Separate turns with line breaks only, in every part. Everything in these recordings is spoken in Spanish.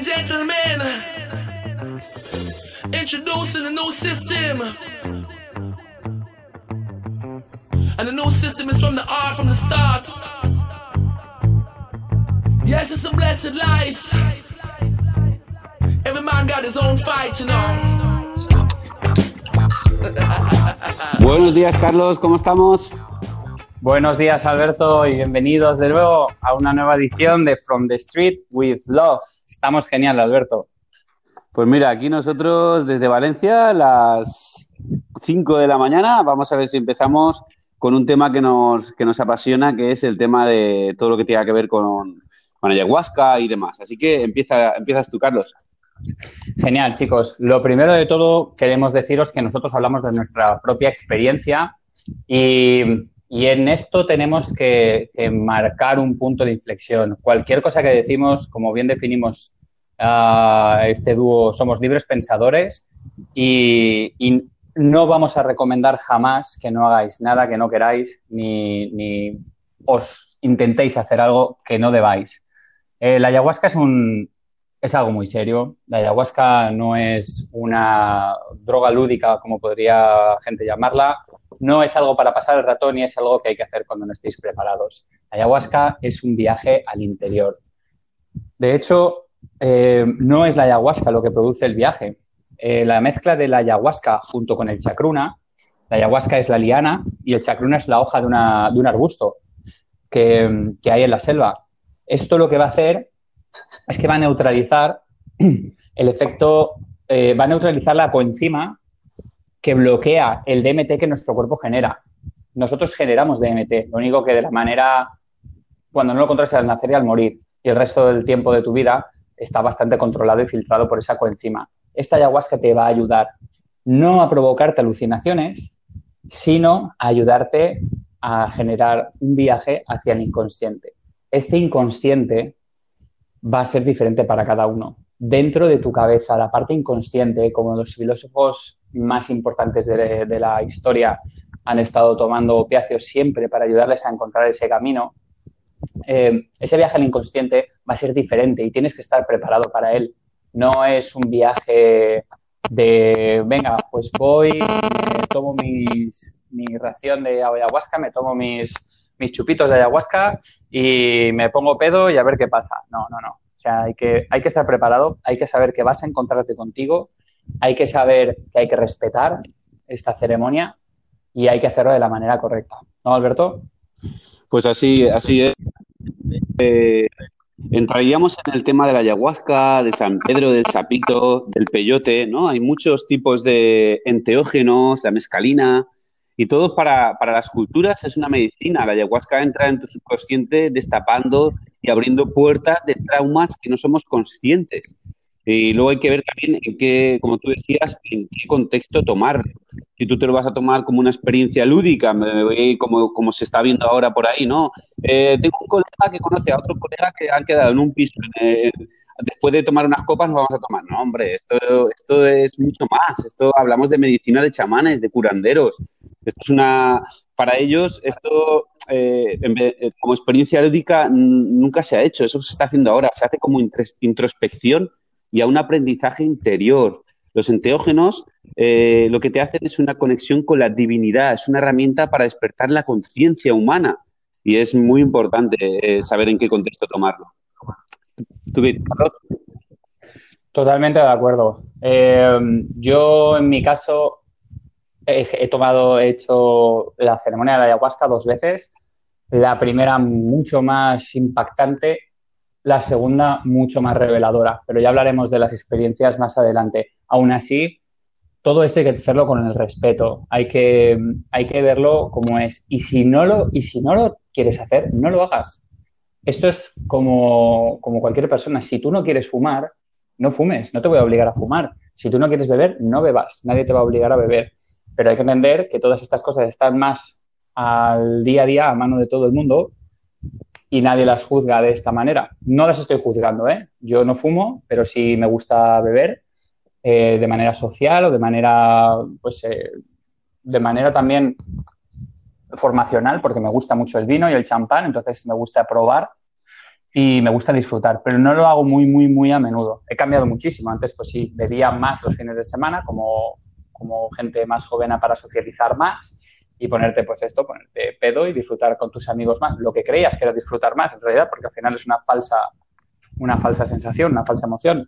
and gentlemen, introducing a new system. And the new system is from the art from the start. Yes, it's a blessed life. Every man got his own fight, you know.
Buenos días, Carlos, ¿cómo estamos?
Buenos días, Alberto, y bienvenidos de nuevo a una nueva edición de From the Street with Love. Estamos genial, Alberto.
Pues mira, aquí nosotros desde Valencia, las 5 de la mañana, vamos a ver si empezamos con un tema que nos, que nos apasiona, que es el tema de todo lo que tenga que ver con, con ayahuasca y demás. Así que empieza, empiezas tú, Carlos.
Genial, chicos. Lo primero de todo, queremos deciros que nosotros hablamos de nuestra propia experiencia y y en esto tenemos que, marcar un punto de inflexión. Cualquier cosa que decimos, como bien definimos uh, este dúo, somos libres pensadores y, no vamos a recomendar jamás que no hagáis nada que no queráis ni, os intentéis hacer algo que no debáis. Eh, la ayahuasca es, un, es algo muy serio. La ayahuasca no es una droga lúdica, como podría gente llamarla no es algo para pasar el ratón ni es algo que hay que hacer cuando no estéis preparados. ayahuasca es un viaje al interior. De hecho, eh, no es la ayahuasca lo que produce el viaje. Eh, la mezcla de la ayahuasca junto con el chacruna, la ayahuasca es la liana y el chacruna es la hoja de, un arbusto que, hay en la selva. Esto lo que va a hacer es que va a neutralizar el efecto, eh, va a neutralizar la coenzima que bloquea el DMT que nuestro cuerpo genera. Nosotros generamos DMT, lo único que de la manera, cuando no lo controlas al nacer y al morir, y el resto del tiempo de tu vida está bastante controlado y filtrado por esa coenzima. Esta ayahuasca te va a ayudar no a provocarte alucinaciones, sino a ayudarte a generar un viaje hacia el inconsciente. Este inconsciente va a ser diferente para cada uno. Dentro de tu cabeza, la parte inconsciente, como los filósofos más importantes de, la historia han estado tomando opiáceos siempre para ayudarles a encontrar ese camino, eh, ese viaje al inconsciente va a ser diferente y tienes que estar preparado para él. No es un viaje de, venga, pues voy, tomo mi ración de ayahuasca, me tomo mis, mis chupitos de ayahuasca y me pongo pedo y a ver qué pasa. No, no, no. O sea, hay que, hay que estar preparado, hay que saber que vas a encontrarte contigo, hay que saber que hay que respetar esta ceremonia y hay que hacerlo de la manera correcta. ¿No, Alberto?
Pues así, así es. Eh, entraríamos en el tema de la ayahuasca, de San Pedro, del sapito, del peyote, ¿no? Hay muchos tipos de enteógenos, la mescalina, y todo para, para, las culturas es una medicina. La ayahuasca entra en tu subconsciente destapando y abriendo puertas de traumas que no somos conscientes. Y luego hay que ver también en qué, como tú decías, en qué contexto tomarlo. Si tú te lo vas a tomar como una experiencia lúdica, como, como se está viendo ahora por ahí, ¿no? Eh, tengo un colega que conoce a otro colega que han quedado en un piso. después de tomar unas copas nos vamos a tomar. No, hombre, esto, esto es mucho más. Esto hablamos de medicina de chamanes, de curanderos. Esto es una... Para ellos, esto eh, eh, como experiencia lúdica nunca se ha hecho. Eso se está haciendo ahora. Se hace como introspección y a un aprendizaje interior. Los enteógenos eh, lo que te hacen es una conexión con la divinidad, es una herramienta para despertar la conciencia humana y es muy importante eh, saber en qué contexto tomarlo.
Totalmente de acuerdo. Eh, yo, en mi caso, he, tomado, he hecho la ceremonia de ayahuasca dos veces. La primera mucho más impactante la segunda mucho más reveladora, pero ya hablaremos de las experiencias más adelante. Aún así, todo esto hay que hacerlo con el respeto, hay que, hay que verlo como es. Y si, no lo, y si no lo quieres hacer, no lo hagas. Esto es como, como cualquier persona. Si tú no quieres fumar, no fumes, no te voy a obligar a fumar. Si tú no quieres beber, no bebas, nadie te va a obligar a beber. Pero hay que entender que todas estas cosas están más al día a día a mano de todo el mundo y nadie las juzga de esta manera. No las estoy juzgando, ¿eh? Yo no fumo, pero sí me gusta beber eh, de manera social o de manera, pues, eh, de manera también formacional, porque me gusta mucho el vino y el champán, entonces me gusta probar. y me gusta disfrutar, pero no lo hago muy, muy, muy a menudo. He cambiado muchísimo. Antes, pues sí, bebía más los fines de semana, como, como gente más joven para socializar más y ponerte, pues esto, ponerte pedo y disfrutar con tus amigos más. Lo que creías que era disfrutar más, en realidad, porque al final es una falsa, una falsa sensación, una falsa emoción.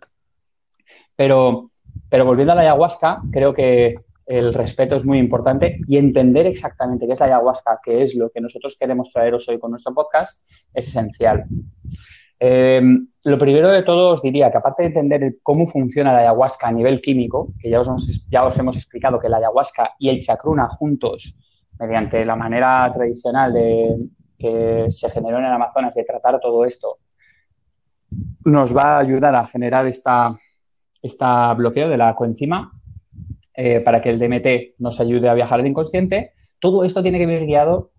Pero, pero volviendo a la ayahuasca, creo que el respeto es muy importante y entender exactamente qué es la ayahuasca, qué es lo que nosotros queremos traeros hoy con nuestro podcast, es esencial. Em, lo primero de todo os diría que aparte de entender cómo funciona la ayahuasca a nivel químico, que ya os, ya os hemos explicado que la ayahuasca y el chacruna juntos, mediante la manera tradicional de, que se generó en el Amazonas de tratar todo esto, nos va a ayudar a generar esta, esta bloqueo de la coenzima eh, para que el DMT nos ayude a viajar al inconsciente. Todo esto tiene que venir guiado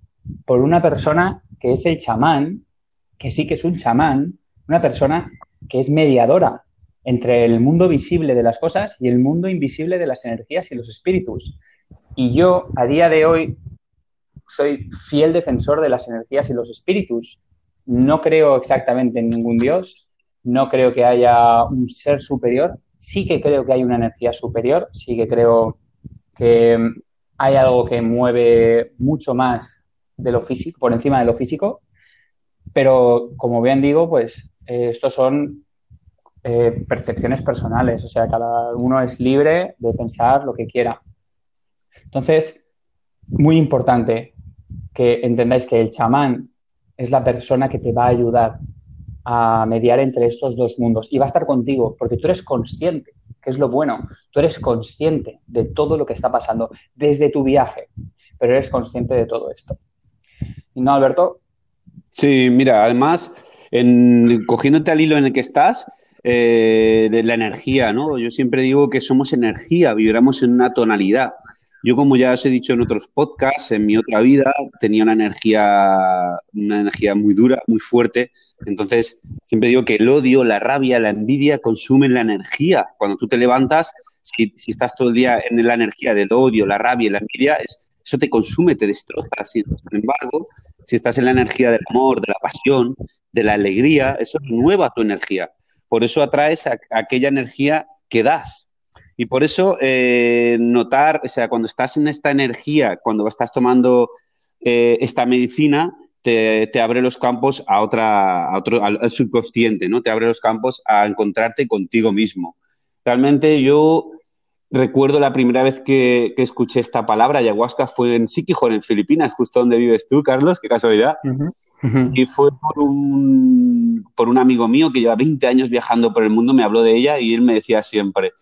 por una persona que es el chamán, que sí que es un chamán, una persona que es mediadora entre el mundo visible de las cosas y el mundo invisible de las energías y los espíritus. Y yo, a día de hoy, soy fiel defensor de las energías y los espíritus. No creo exactamente en ningún dios, no creo que haya un ser superior, sí que creo que hay una energía superior, sí que creo que hay algo que mueve mucho más de lo físico, por encima de lo físico, pero como bien digo, pues eh, estos son eh, percepciones personales, o sea, cada uno es libre de pensar lo que quiera. Entonces, muy importante que entendáis que el chamán es la persona que te va a ayudar a mediar entre estos dos mundos y va a estar contigo porque tú eres consciente, que es lo bueno, tú eres consciente de todo lo que está pasando desde tu viaje, pero eres consciente de todo esto. ¿Y no, Alberto?
Sí, mira, además, cogiéndote al hilo en el que estás, eh, de la energía, ¿no? Yo siempre digo que somos energía, vibramos en una tonalidad. Yo, como ya os he dicho en otros podcasts, en mi otra vida tenía una energía, una energía muy dura, muy fuerte. Entonces, siempre digo que el odio, la rabia, la envidia consumen la energía. Cuando tú te levantas, si, estás todo el día en la energía del odio, la rabia la envidia, eso te consume, te destroza. Sin embargo, si estás en la energía del amor, de la pasión, de la alegría, eso renueva tu energía. Por eso atraes aquella energía que das. Y por eso eh, notar, o sea, cuando estás en esta energía, cuando estás tomando eh, esta medicina, te, abre los campos a otra, a otro, al, subconsciente, ¿no? Te abre los campos a encontrarte contigo mismo. Realmente yo recuerdo la primera vez que, escuché esta palabra, ayahuasca, fue en Siquijón, en Filipinas, justo donde vives tú, Carlos, qué casualidad. Y fue por un, por un amigo mío que lleva 20 años viajando por el mundo, me habló de ella y él me decía siempre,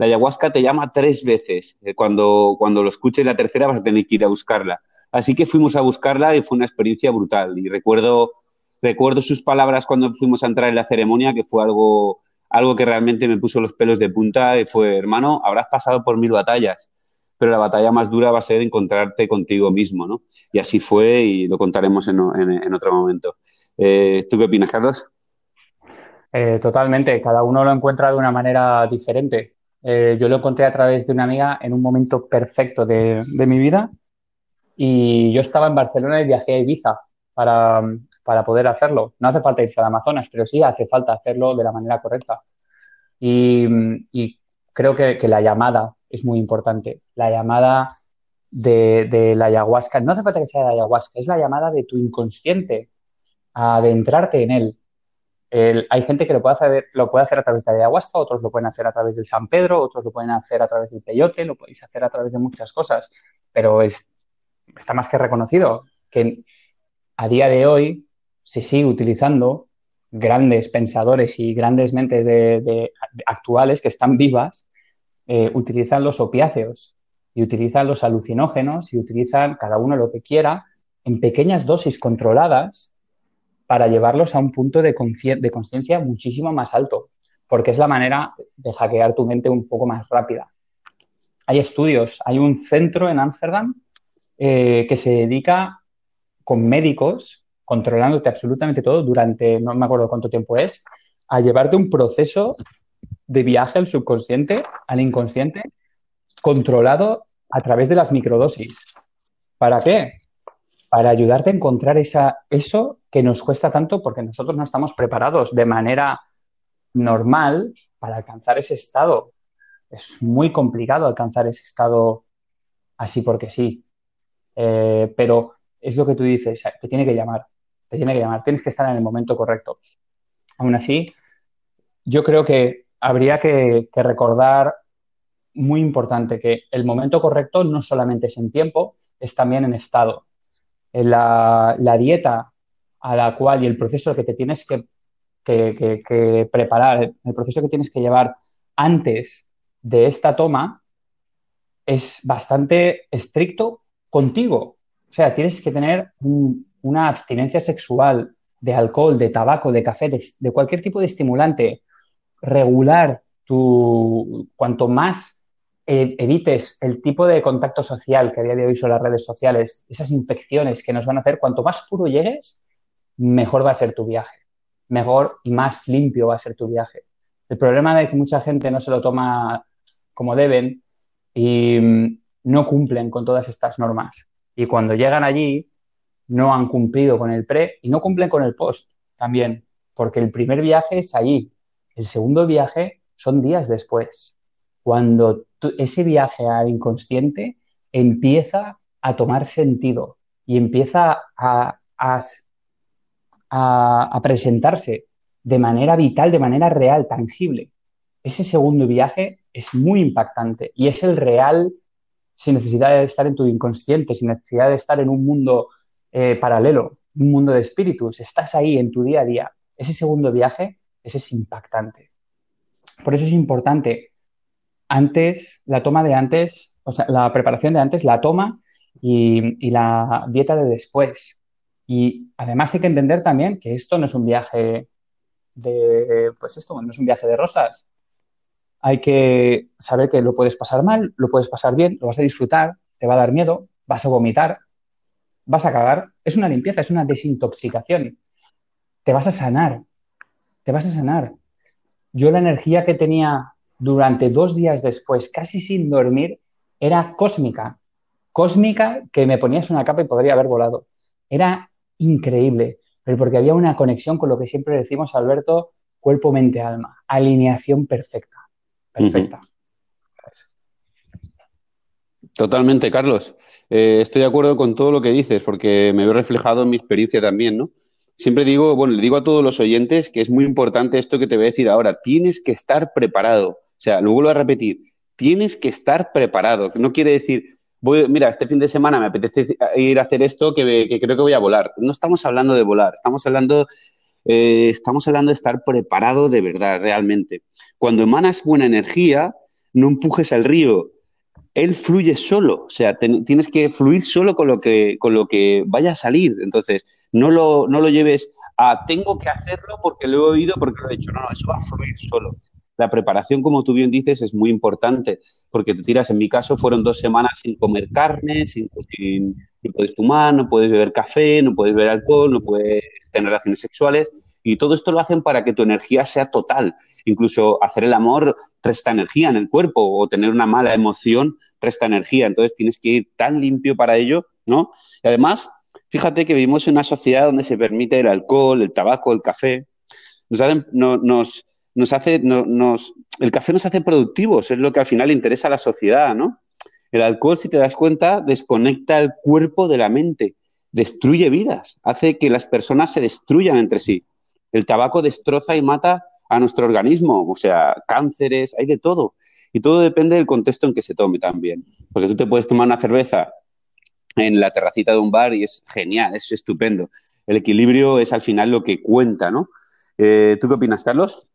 la ayahuasca te llama tres veces. Eh, cuando, cuando lo escuches la tercera vas a tener que ir a buscarla. Así que fuimos a buscarla y fue una experiencia brutal. Y recuerdo, recuerdo sus palabras cuando fuimos a entrar en la ceremonia, que fue algo, algo que realmente me puso los pelos de punta y fue, hermano, habrás pasado por mil batallas, pero la batalla más dura va a ser encontrarte contigo mismo, ¿no? Y así fue y lo contaremos en, en, otro momento. Eh, ¿Tú qué opinas, Carlos?
Eh, totalmente, cada uno lo encuentra de una manera diferente. Eh, yo lo encontré a través de una amiga en un momento perfecto de, mi vida y yo estaba en Barcelona y viajé a Ibiza para, poder hacerlo. No hace falta irse al Amazonas, pero sí hace falta hacerlo de la manera correcta. Y, creo que, la llamada es muy importante. La llamada de, la ayahuasca, no hace falta que sea la ayahuasca, es la llamada de tu inconsciente, a adentrarte en él, hay gente que lo puede, hacer, lo puede hacer a través de ayahuasca, otros lo pueden hacer a través del San Pedro, otros lo pueden hacer a través del peyote, lo podéis hacer a través de muchas cosas, pero está más que reconocido que a día de hoy se sigue utilizando grandes pensadores y grandes mentes de, actuales que están vivas, eh, utilizan los opiáceos y utilizan los alucinógenos y utilizan cada uno lo que quiera en pequeñas dosis controladas para llevarlos a un punto de conciencia muchísimo más alto, porque es la manera de hackear tu mente un poco más rápida. Hay estudios, hay un centro en Ámsterdam eh, que se dedica con médicos, controlándote absolutamente todo durante, no me acuerdo cuánto tiempo es, a llevarte un proceso de viaje al subconsciente, al inconsciente, controlado a través de las microdosis. ¿Para qué? Para ayudarte a encontrar esa, eso que nos cuesta tanto porque nosotros no estamos preparados de manera normal para alcanzar ese estado. Es muy complicado alcanzar ese estado así porque sí. Eh, pero es lo que tú dices, te tiene que llamar, te tiene que llamar, tienes que estar en el momento correcto. Aún así, yo creo que habría que, recordar muy importante que el momento correcto no solamente es en tiempo, es también en estado. La, la dieta a la cual y el proceso que te tienes que, que, preparar, el proceso que tienes que llevar antes de esta toma es bastante estricto contigo. O sea, tienes que tener una abstinencia sexual de alcohol, de tabaco, de café, de, cualquier tipo de estimulante, regular tu, cuanto más evites el tipo de contacto social que a día de hoy son las redes sociales, esas infecciones que nos van a hacer, cuanto más puro llegues, mejor va a ser tu viaje, mejor y más limpio va a ser tu viaje. El problema de que mucha gente no se lo toma como deben y mm, no cumplen con todas estas normas. Y cuando llegan allí, no han cumplido con el pre y no cumplen con el post también, porque el primer viaje es allí, el segundo viaje son días después, cuando ese viaje al inconsciente empieza a tomar sentido y empieza a, presentarse de manera vital, de manera real, tangible. Ese segundo viaje es muy impactante y es el real sin necesidad de estar en tu inconsciente, sin necesidad de estar en un mundo eh, paralelo, un mundo de espíritus, estás ahí en tu día a día. Ese segundo viaje, es impactante. Por eso es importante antes, la toma de antes, o sea, la preparación de antes, la toma y, la dieta de después. Y además hay que entender también que esto no es un viaje de, pues esto, no es un viaje de rosas. Hay que saber que lo puedes pasar mal, lo puedes pasar bien, lo vas a disfrutar, te va a dar miedo, vas a vomitar, vas a cagar, es una limpieza, es una desintoxicación. Te vas a sanar, te vas a sanar. Yo la energía que tenía durante dos días después, casi sin dormir, era cósmica. Cósmica que me ponías una capa y podría haber volado. Era increíble, pero porque había una conexión con lo que siempre decimos, Alberto, cuerpo, mente, alma. Alineación perfecta. Perfecta.
Totalmente, Carlos. Eh, estoy de acuerdo con todo lo que dices, porque me veo reflejado en mi experiencia también, ¿no? Siempre digo, bueno, le digo a todos los oyentes que es muy importante esto que te voy a decir ahora. Tienes que estar preparado. O sea, lo vuelvo a repetir. Tienes que estar preparado. No quiere decir, voy, mira, este fin de semana me apetece ir a hacer esto que, creo que voy a volar. No estamos hablando de volar, estamos hablando, eh, estamos hablando de estar preparado de verdad, realmente. Cuando emanas buena energía, no empujes al río, él fluye solo, o sea, tienes que fluir solo con lo que, con lo que vaya a salir. Entonces, no lo, no lo lleves a tengo que hacerlo porque lo he oído, porque lo he hecho. No, no, eso va a fluir solo. La preparación, como tú bien dices, es muy importante porque te tiras, en mi caso, fueron dos semanas sin comer carne, sin, no puedes fumar, no puedes beber café, no puedes beber alcohol, no puedes tener relaciones sexuales. Y todo esto lo hacen para que tu energía sea total. Incluso hacer el amor resta energía en el cuerpo o tener una mala emoción resta energía. Entonces tienes que ir tan limpio para ello, ¿no? Y además, fíjate que vivimos en una sociedad donde se permite el alcohol, el tabaco, el café. Nos, nos, nos hace, nos, el café nos hace productivos, es lo que al final interesa a la sociedad, ¿no? El alcohol, si te das cuenta, desconecta el cuerpo de la mente, destruye vidas, hace que las personas se destruyan entre sí. El tabaco destroza y mata a nuestro organismo, o sea, cánceres, hay de todo. Y todo depende del contexto en que se tome también. Porque tú te puedes tomar una cerveza en la terracita de un bar y es genial, es estupendo. El equilibrio es al final lo que cuenta, ¿no? Eh, ¿Tú qué opinas, Carlos?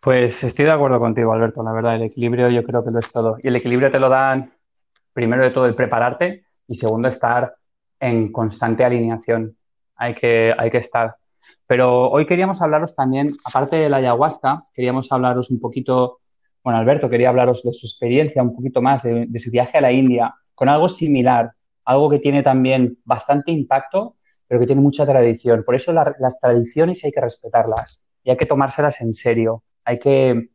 Pues estoy de acuerdo contigo, Alberto. La verdad, el equilibrio yo creo que lo es todo. Y el equilibrio te lo dan, primero de todo, el prepararte y segundo, estar en constante alineación. Hay que, hay que estar. Pero hoy queríamos hablaros también, aparte de la ayahuasca, queríamos hablaros un poquito, bueno, Alberto quería hablaros de su experiencia un poquito más, de, su viaje a la India, con algo similar, algo que tiene también bastante impacto, pero que tiene mucha tradición. Por eso las tradiciones hay que respetarlas y hay que tomárselas en serio. Hay que,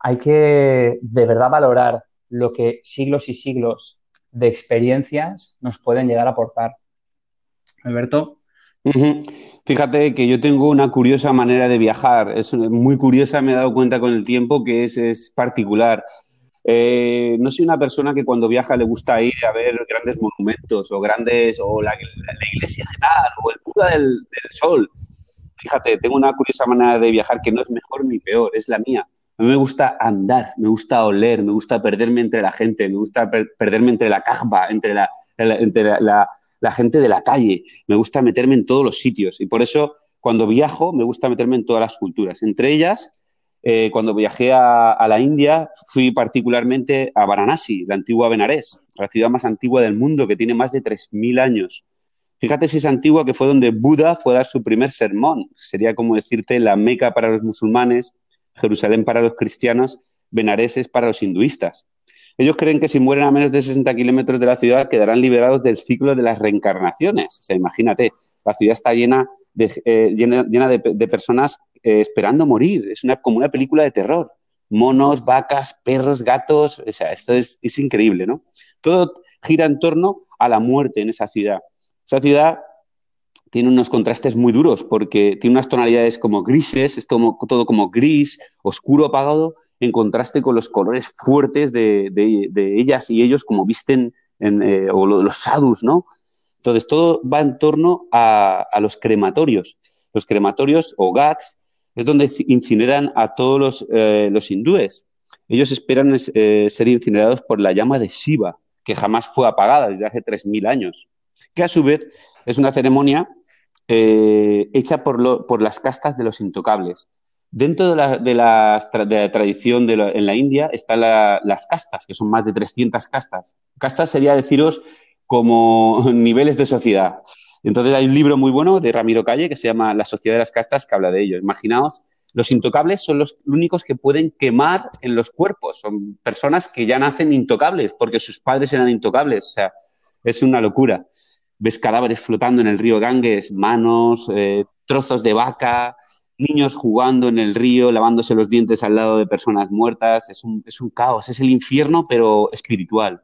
hay que de verdad valorar lo que siglos y siglos de experiencias nos pueden llegar a aportar. Alberto.
Fíjate que yo tengo una curiosa manera de viajar, es muy curiosa, me he dado cuenta con el tiempo que es, particular. Eh, no soy una persona que cuando viaja le gusta ir a ver grandes monumentos o grandes, o la, iglesia de tal, o el Buda del, Sol. Fíjate, tengo una curiosa manera de viajar que no es mejor ni peor, es la mía. A mí me gusta andar, me gusta oler, me gusta perderme entre la gente, me gusta perderme entre la cajba, entre la, gente de la calle, me gusta meterme en todos los sitios y por eso cuando viajo me gusta meterme en todas las culturas. Entre ellas, eh, cuando viajé a, la India, fui particularmente a Varanasi, la antigua Benarés, la ciudad más antigua del mundo que tiene más de 3.000 años. Fíjate si es antigua que fue donde Buda fue a dar su primer sermón. Sería como decirte la Meca para los musulmanes, Jerusalén para los cristianos, Benarés es para los hinduistas. Ellos creen que si mueren a menos de 60 kilómetros de la ciudad quedarán liberados del ciclo de las reencarnaciones. O sea, imagínate, la ciudad está llena de, eh, personas eh, esperando morir. Es como una película de terror. Monos, vacas, perros, gatos. O sea, esto es, es increíble, ¿no? Todo gira en torno a la muerte en esa ciudad. Esa ciudad tiene unos contrastes muy duros porque tiene unas tonalidades como grises, es todo, como gris, oscuro, apagado, en contraste con los colores fuertes de, ellas y ellos como visten, en, eh, o los sadhus, ¿no? Entonces, todo va en torno a, los crematorios. Los crematorios o gats es donde incineran a todos los, eh, hindúes. Ellos esperan eh, ser incinerados por la llama de Shiva, que jamás fue apagada desde hace 3.000 años, que a su vez es una ceremonia eh, hecha por, por, las castas de los intocables. Dentro de la, de la, tradición de en la India están las castas, que son más de 300 castas. Castas sería deciros como niveles de sociedad. Entonces hay un libro muy bueno de Ramiro Calle que se llama La sociedad de las castas que habla de ello. Imaginaos, los intocables son los únicos que pueden quemar en los cuerpos. Son personas que ya nacen intocables porque sus padres eran intocables. O sea, es una locura ves cadáveres flotando en el río Ganges, manos, eh, trozos de vaca, niños jugando en el río, lavándose los dientes al lado de personas muertas. Es un, es un caos, es el infierno, pero espiritual.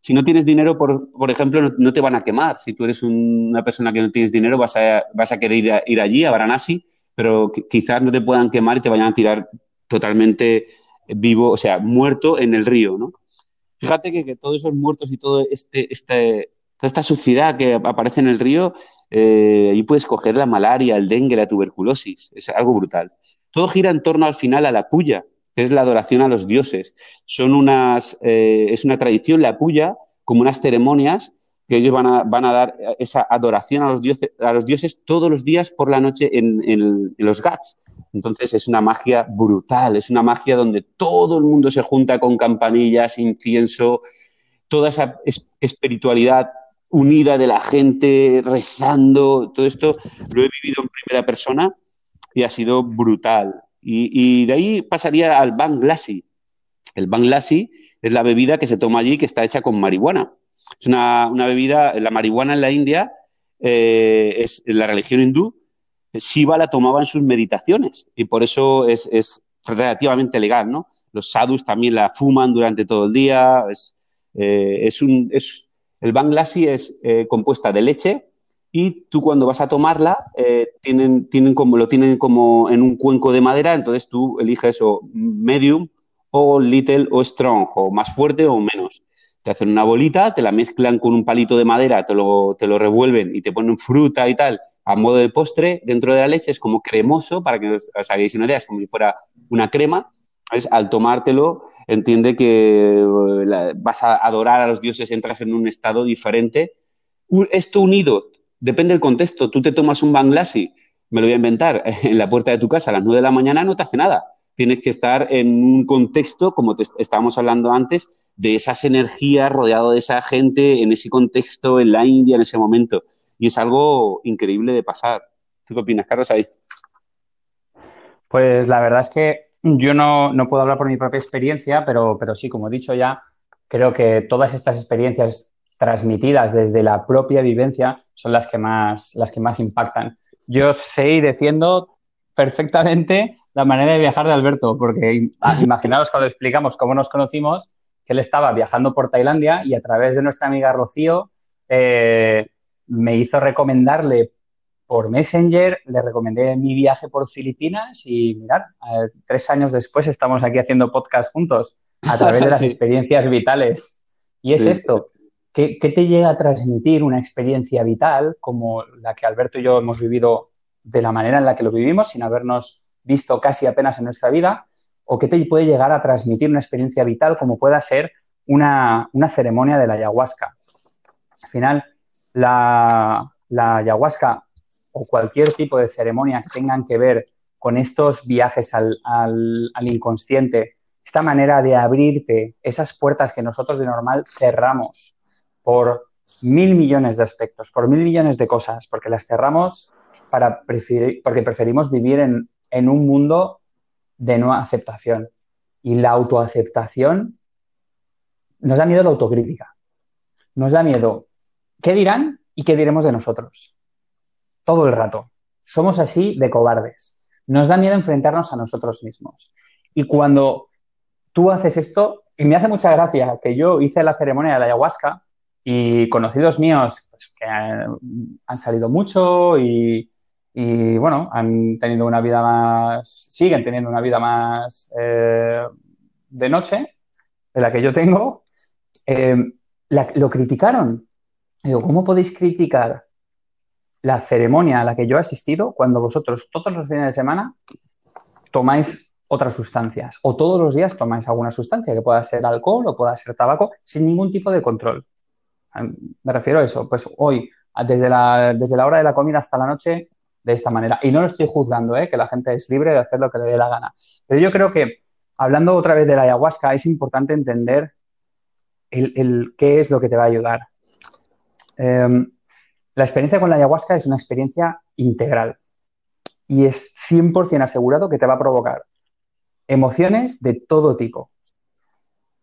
Si no tienes dinero, por, por ejemplo, no, te van a quemar. Si tú eres una persona que no tienes dinero, vas a, vas a querer ir, allí, a Varanasi, pero quizás no te puedan quemar y te vayan a tirar totalmente vivo, o sea, muerto en el río, ¿no? Fíjate que, que todos esos muertos y todo este, este, Toda esta suciedad que aparece en el río, eh, ahí puedes coger la malaria, el dengue, la tuberculosis. Es algo brutal. Todo gira en torno al final a la puya, que es la adoración a los dioses. Son unas, eh, es una tradición, la puya, como unas ceremonias que ellos van a, van a dar esa adoración a los, dioses, a los dioses todos los días por la noche en, en los Gats. Entonces es una magia brutal, es una magia donde todo el mundo se junta con campanillas, incienso, toda esa espiritualidad unida de la gente, rezando, todo esto lo he vivido en primera persona y ha sido brutal. Y, de ahí pasaría al Banglassi. El Banglassi es la bebida que se toma allí que está hecha con marihuana. Es una, bebida, la marihuana en la India eh, es en la religión hindú. Shiva la tomaba en sus meditaciones y por eso es, es relativamente legal, ¿no? Los sadhus también la fuman durante todo el día. Es, eh, es un, es, el Banglassi es eh, compuesta de leche y tú cuando vas a tomarla eh, tienen, tienen como, lo tienen como en un cuenco de madera, entonces tú eliges o medium o little o strong, o más fuerte o menos. Te hacen una bolita, te la mezclan con un palito de madera, te lo, te lo revuelven y te ponen fruta y tal a modo de postre dentro de la leche, es como cremoso, para que os, hagáis una idea, es como si fuera una crema. Es, al tomártelo entiende que eh, vas a adorar a los dioses, entras en un estado diferente. Esto unido, depende del contexto. Tú te tomas un Bangladesh, me lo voy a inventar, en la puerta de tu casa a las 9 de la mañana, no te hace nada. Tienes que estar en un contexto, como estábamos hablando antes, de esas energías, rodeado de esa gente, en ese contexto, en la India, en ese momento. Y es algo increíble de pasar. ¿Tú qué opinas, Carlos? Ahí.
Pues la verdad es que yo no, puedo hablar por mi propia experiencia, pero, pero sí, como he dicho ya, creo que todas estas experiencias transmitidas desde la propia vivencia son las que más, las que más impactan. Yo sé y defiendo perfectamente la manera de viajar de Alberto, porque imaginaos cuando explicamos cómo nos conocimos, que él estaba viajando por Tailandia y a través de nuestra amiga Rocío eh, me hizo recomendarle por Messenger, le recomendé mi viaje por Filipinas y mirad, eh, tres años después estamos aquí haciendo podcast juntos a través de las experiencias vitales. Y es esto, ¿qué, te llega a transmitir una experiencia vital como la que Alberto y yo hemos vivido de la manera en la que lo vivimos, sin habernos visto casi apenas en nuestra vida? ¿O qué te puede llegar a transmitir una experiencia vital como pueda ser una, ceremonia de la ayahuasca? Al final, la, la ayahuasca o cualquier tipo de ceremonia que tengan que ver con estos viajes al, inconsciente, esta manera de abrirte esas puertas que nosotros de normal cerramos por mil millones de aspectos, por mil millones de cosas, porque las cerramos para porque preferimos vivir en, en un mundo de no aceptación. Y la autoaceptación nos da miedo la autocrítica. Nos da miedo qué dirán y qué diremos de nosotros todo el rato. Somos así de cobardes. Nos da miedo enfrentarnos a nosotros mismos. Y cuando tú haces esto, y me hace mucha gracia que yo hice la ceremonia de la ayahuasca y conocidos míos pues, que han, salido mucho y, bueno, han tenido una vida más, siguen teniendo una vida más eh, de noche de la que yo tengo, eh, lo criticaron. Digo, ¿cómo podéis criticar la ceremonia a la que yo he asistido cuando vosotros todos los fines de semana tomáis otras sustancias o todos los días tomáis alguna sustancia que pueda ser alcohol o pueda ser tabaco sin ningún tipo de control. Me refiero a eso, pues hoy, desde la, desde la hora de la comida hasta la noche, de esta manera. Y no lo estoy juzgando, ¿eh? que la gente es libre de hacer lo que le dé la gana. Pero yo creo que, hablando otra vez de la ayahuasca, es importante entender el, qué es lo que te va a ayudar. Em, la experiencia con la ayahuasca es una experiencia integral y es 100% asegurado que te va a provocar emociones de todo tipo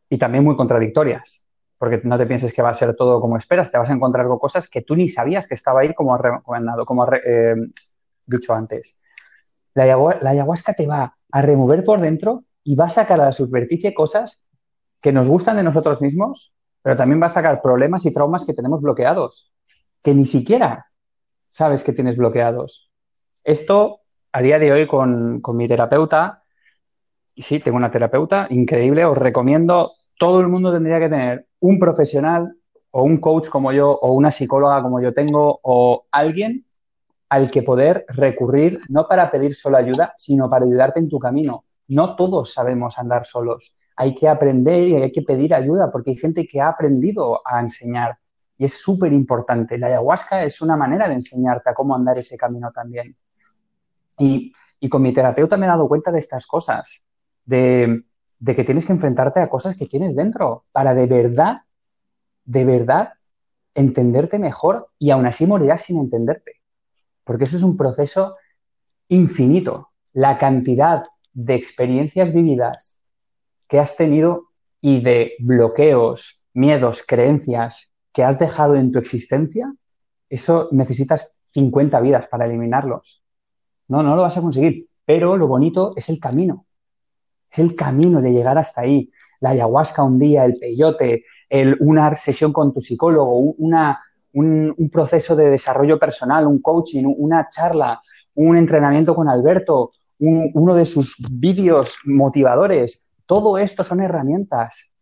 y también muy contradictorias, porque no te pienses que va a ser todo como esperas, te vas a encontrar con cosas que tú ni sabías que estaba ahí como recomendado, como eh, dicho antes. La, ayahuasca te va a remover por dentro y va a sacar a la superficie cosas que nos gustan de nosotros mismos, pero también va a sacar problemas y traumas que tenemos bloqueados que ni siquiera sabes que tienes bloqueados. Esto, a día de hoy, con, mi terapeuta, y sí, tengo una terapeuta increíble, os recomiendo, todo el mundo tendría que tener un profesional o un coach como yo o una psicóloga como yo tengo o alguien al que poder recurrir, no para pedir solo ayuda, sino para ayudarte en tu camino. No todos sabemos andar solos. Hay que aprender y hay que pedir ayuda porque hay gente que ha aprendido a enseñar y es súper importante. La ayahuasca es una manera de enseñarte a cómo andar ese camino también. Y, con mi terapeuta me he dado cuenta de estas cosas, de, que tienes que enfrentarte a cosas que tienes dentro para de verdad, de verdad, entenderte mejor y aún así morirás sin entenderte. Porque eso es un proceso infinito. La cantidad de experiencias vividas que has tenido y de bloqueos, miedos, creencias que has dejado en tu existencia, eso necesitas 50 vidas para eliminarlos. No, no lo vas a conseguir, pero lo bonito es el camino. Es el camino de llegar hasta ahí. La ayahuasca un día, el peyote, el, una sesión con tu psicólogo, un, proceso de desarrollo personal, un coaching, una charla, un entrenamiento con Alberto, uno de sus vídeos motivadores. Todo esto son herramientas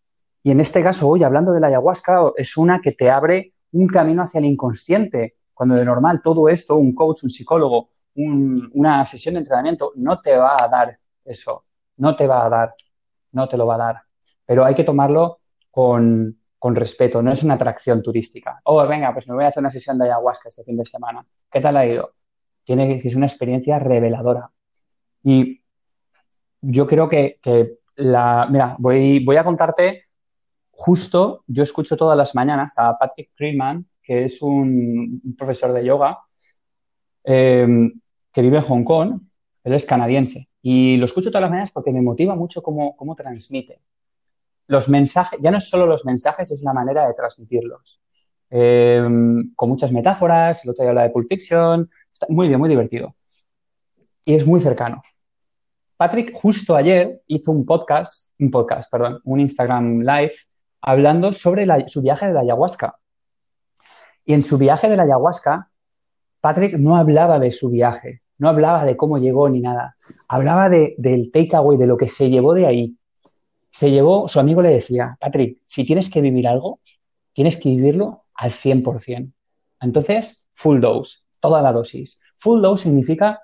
y en este caso, hoy hablando de la ayahuasca, es una que te abre un camino hacia el inconsciente, cuando de normal todo esto, un coach, un psicólogo, una sesión de entrenamiento, no te va a dar eso, no te va a dar, no te lo va a dar. Pero hay que tomarlo con, respeto, no es una atracción turística. Oh, venga, pues me voy a hacer una sesión de ayahuasca este fin de semana. ¿Qué tal ha ido? Tiene que ser una experiencia reveladora. Y yo creo que, la. Mira, voy, voy a contarte justo yo escucho todas las mañanas a Patrick Freeman, que es un, profesor de yoga em, que vive en Hong Kong, él es canadiense, y lo escucho todas las mañanas porque me motiva mucho cómo, cómo transmite. Los mensajes, ya no es solo los mensajes, es la manera de transmitirlos. Em, con muchas metáforas, el otro día habla de Pulp Fiction, está muy bien, muy divertido. Y es muy cercano. Patrick justo ayer hizo un podcast, un podcast, perdón, un Instagram Live hablando sobre su viaje de la ayahuasca. Y en su viaje de la ayahuasca, Patrick no hablaba de su viaje, no hablaba de cómo llegó ni nada. Hablaba de, del takeaway, de lo que se llevó de ahí. Se llevó, su amigo le decía, Patrick, si tienes que vivir algo, tienes que vivirlo al 100%. Entonces, full dose, toda la dosis. Full dose significa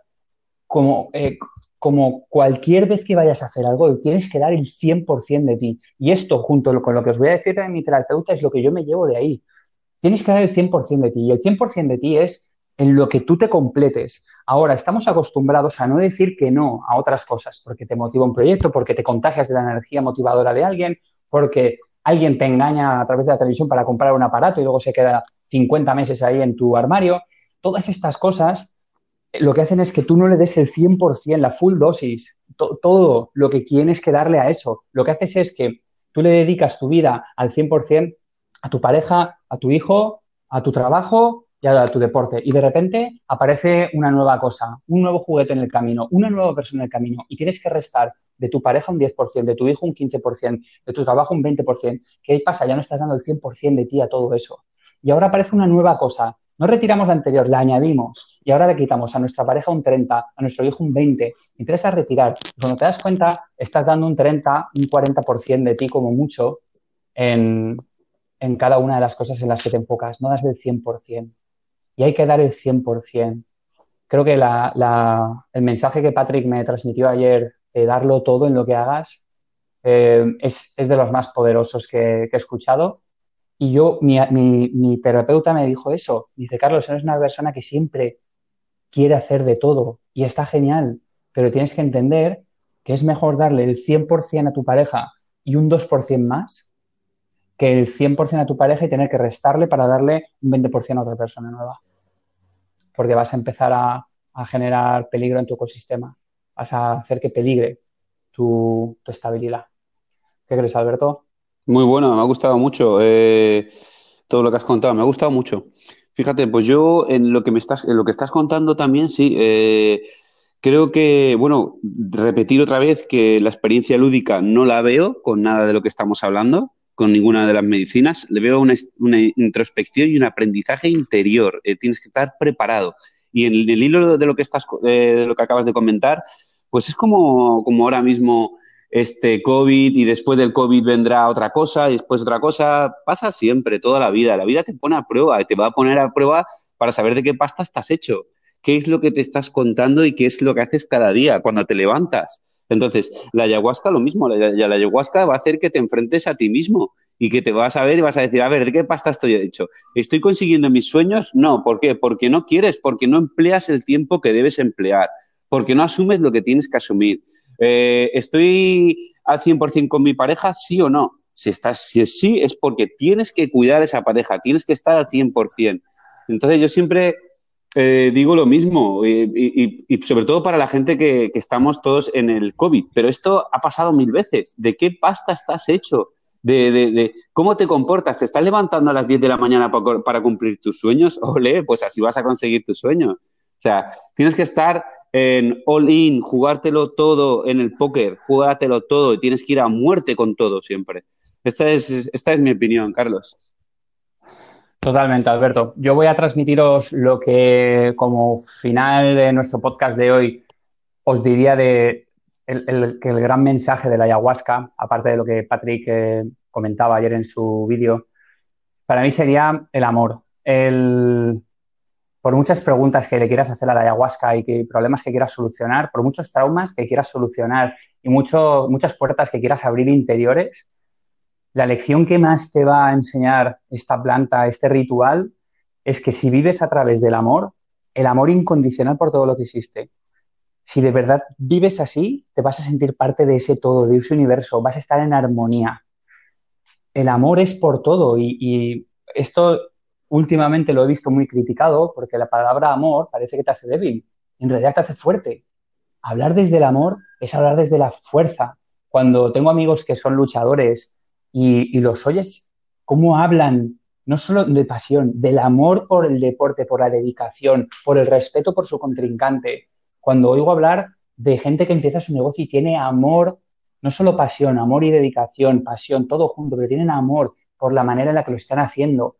como, eh, como cualquier vez que vayas a hacer algo, tienes que dar el 100% de ti. Y esto, junto con lo que os voy a decir de mi terapeuta, es lo que yo me llevo de ahí. Tienes que dar el 100% de ti. Y el 100% de ti es en lo que tú te completes. Ahora, estamos acostumbrados a no decir que no a otras cosas, porque te motiva un proyecto, porque te contagias de la energía motivadora de alguien, porque alguien te engaña a través de la televisión para comprar un aparato y luego se queda 50 meses ahí en tu armario. Todas estas cosas lo que hacen es que tú no le des el 100%, la full dosis, todo lo que tienes que darle a eso. Lo que haces es que tú le dedicas tu vida al 100% a tu pareja, a tu hijo, a tu trabajo y a tu deporte. Y de repente aparece una nueva cosa, un nuevo juguete en el camino, una nueva persona en el camino y tienes que restar de tu pareja un 10%, de tu hijo un 15%, de tu trabajo un 20%. ¿Qué pasa? Ya no estás dando el 100% de ti a todo eso. Y ahora aparece una nueva cosa no retiramos la anterior, la añadimos y ahora le quitamos a nuestra pareja un 30, a nuestro hijo un 20. Interesa retirar. cuando te das cuenta, estás dando un 30, un 40% de ti como mucho en, cada una de las cosas en las que te enfocas. No das el 100%. Y hay que dar el 100%. Creo que el mensaje que Patrick me transmitió ayer de darlo todo en lo que hagas eh, es, de los más poderosos que he escuchado y yo, mi, mi, terapeuta me dijo eso. Dice, Carlos, eres una persona que siempre quiere hacer de todo y está genial, pero tienes que entender que es mejor darle el 100% a tu pareja y un 2% más que el 100% a tu pareja y tener que restarle para darle un 20% a otra persona nueva. Porque vas a empezar a, a, generar peligro en tu ecosistema. Vas a hacer que peligre tu, tu estabilidad. ¿Qué crees, Alberto?
Muy bueno, me ha gustado mucho eh, todo lo que has contado, me ha gustado mucho. Fíjate, pues yo en lo que me estás, en lo que estás contando también, sí, eh, creo que, bueno, repetir otra vez que la experiencia lúdica no la veo con nada de lo que estamos hablando, con ninguna de las medicinas, le veo una, introspección y un aprendizaje interior. Eh, tienes que estar preparado. Y en el, hilo de lo que estás, de lo que acabas de comentar, pues es como, como ahora mismo este COVID y después del COVID vendrá otra cosa y después otra cosa. Pasa siempre, toda la vida. La vida te pone a prueba y te va a poner a prueba para saber de qué pasta estás hecho, qué es lo que te estás contando y qué es lo que haces cada día cuando te levantas. Entonces, la ayahuasca lo mismo, la, la ayahuasca va a hacer que te enfrentes a ti mismo y que te vas a ver y vas a decir, a ver, ¿de qué pasta estoy hecho? ¿Estoy consiguiendo mis sueños? No, ¿por qué? Porque no quieres, porque no empleas el tiempo que debes emplear, porque no asumes lo que tienes que asumir. Eh, ¿Estoy al 100% con mi pareja? ¿Sí o no? Si, estás, si es sí, es porque tienes que cuidar a esa pareja, tienes que estar al 100%. Entonces yo siempre eh, digo lo mismo y, sobre todo para la gente que, estamos todos en el COVID, pero esto ha pasado mil veces. ¿De qué pasta estás hecho? De, cómo te comportas. ¿Te estás levantando a las 10 de la mañana para, para cumplir tus sueños? Ole, pues así vas a conseguir tus sueños. O sea, tienes que estar en all in, jugártelo todo en el póker, jugártelo todo y tienes que ir a muerte con todo siempre. Esta es, esta es mi opinión, Carlos.
Totalmente, Alberto. Yo voy a transmitiros lo que como final de nuestro podcast de hoy os diría de el, el gran mensaje de la ayahuasca, aparte de lo que Patrick eh, comentaba ayer en su vídeo, para mí sería el amor. El, por muchas preguntas que le quieras hacer a la ayahuasca y que problemas que quieras solucionar, por muchos traumas que quieras solucionar y mucho, muchas puertas que quieras abrir interiores, la lección que más te va a enseñar esta planta, este ritual, es que si vives a través del amor, el amor incondicional por todo lo que existe, si de verdad vives así, te vas a sentir parte de ese todo, de ese universo, vas a estar en armonía. El amor es por todo y, y esto últimamente lo he visto muy criticado porque la palabra amor parece que te hace débil, en realidad te hace fuerte. Hablar desde el amor es hablar desde la fuerza. Cuando tengo amigos que son luchadores y, los oyes, cómo hablan, no solo de pasión, del amor por el deporte, por la dedicación, por el respeto por su contrincante. Cuando oigo hablar de gente que empieza su negocio y tiene amor no solo pasión, amor y dedicación, pasión, todo junto, pero tienen amor por la manera en la que lo están haciendo,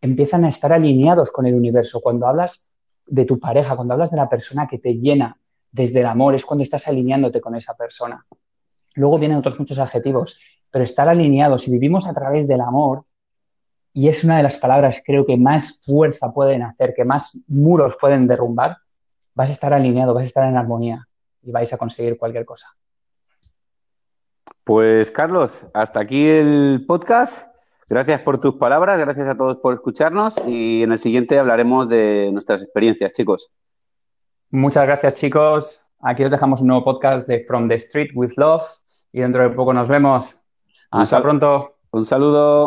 empiezan a estar alineados con el universo. Cuando hablas de tu pareja, cuando hablas de la persona que te llena desde el amor, es cuando estás alineándote con esa persona. Luego vienen otros muchos adjetivos, pero estar alineados, si vivimos a través del amor, y es una de las palabras creo que más fuerza pueden hacer, que más muros pueden derrumbar, vas a estar alineado, vas a estar en armonía y vais a conseguir cualquier cosa.
Pues Carlos, hasta aquí el podcast. Gracias por tus palabras, gracias a todos por escucharnos y en el siguiente hablaremos de nuestras experiencias, chicos.
Muchas gracias, chicos. Aquí os dejamos un nuevo podcast de From the Street with Love y dentro de poco nos vemos. Hasta pronto.
Un saludo.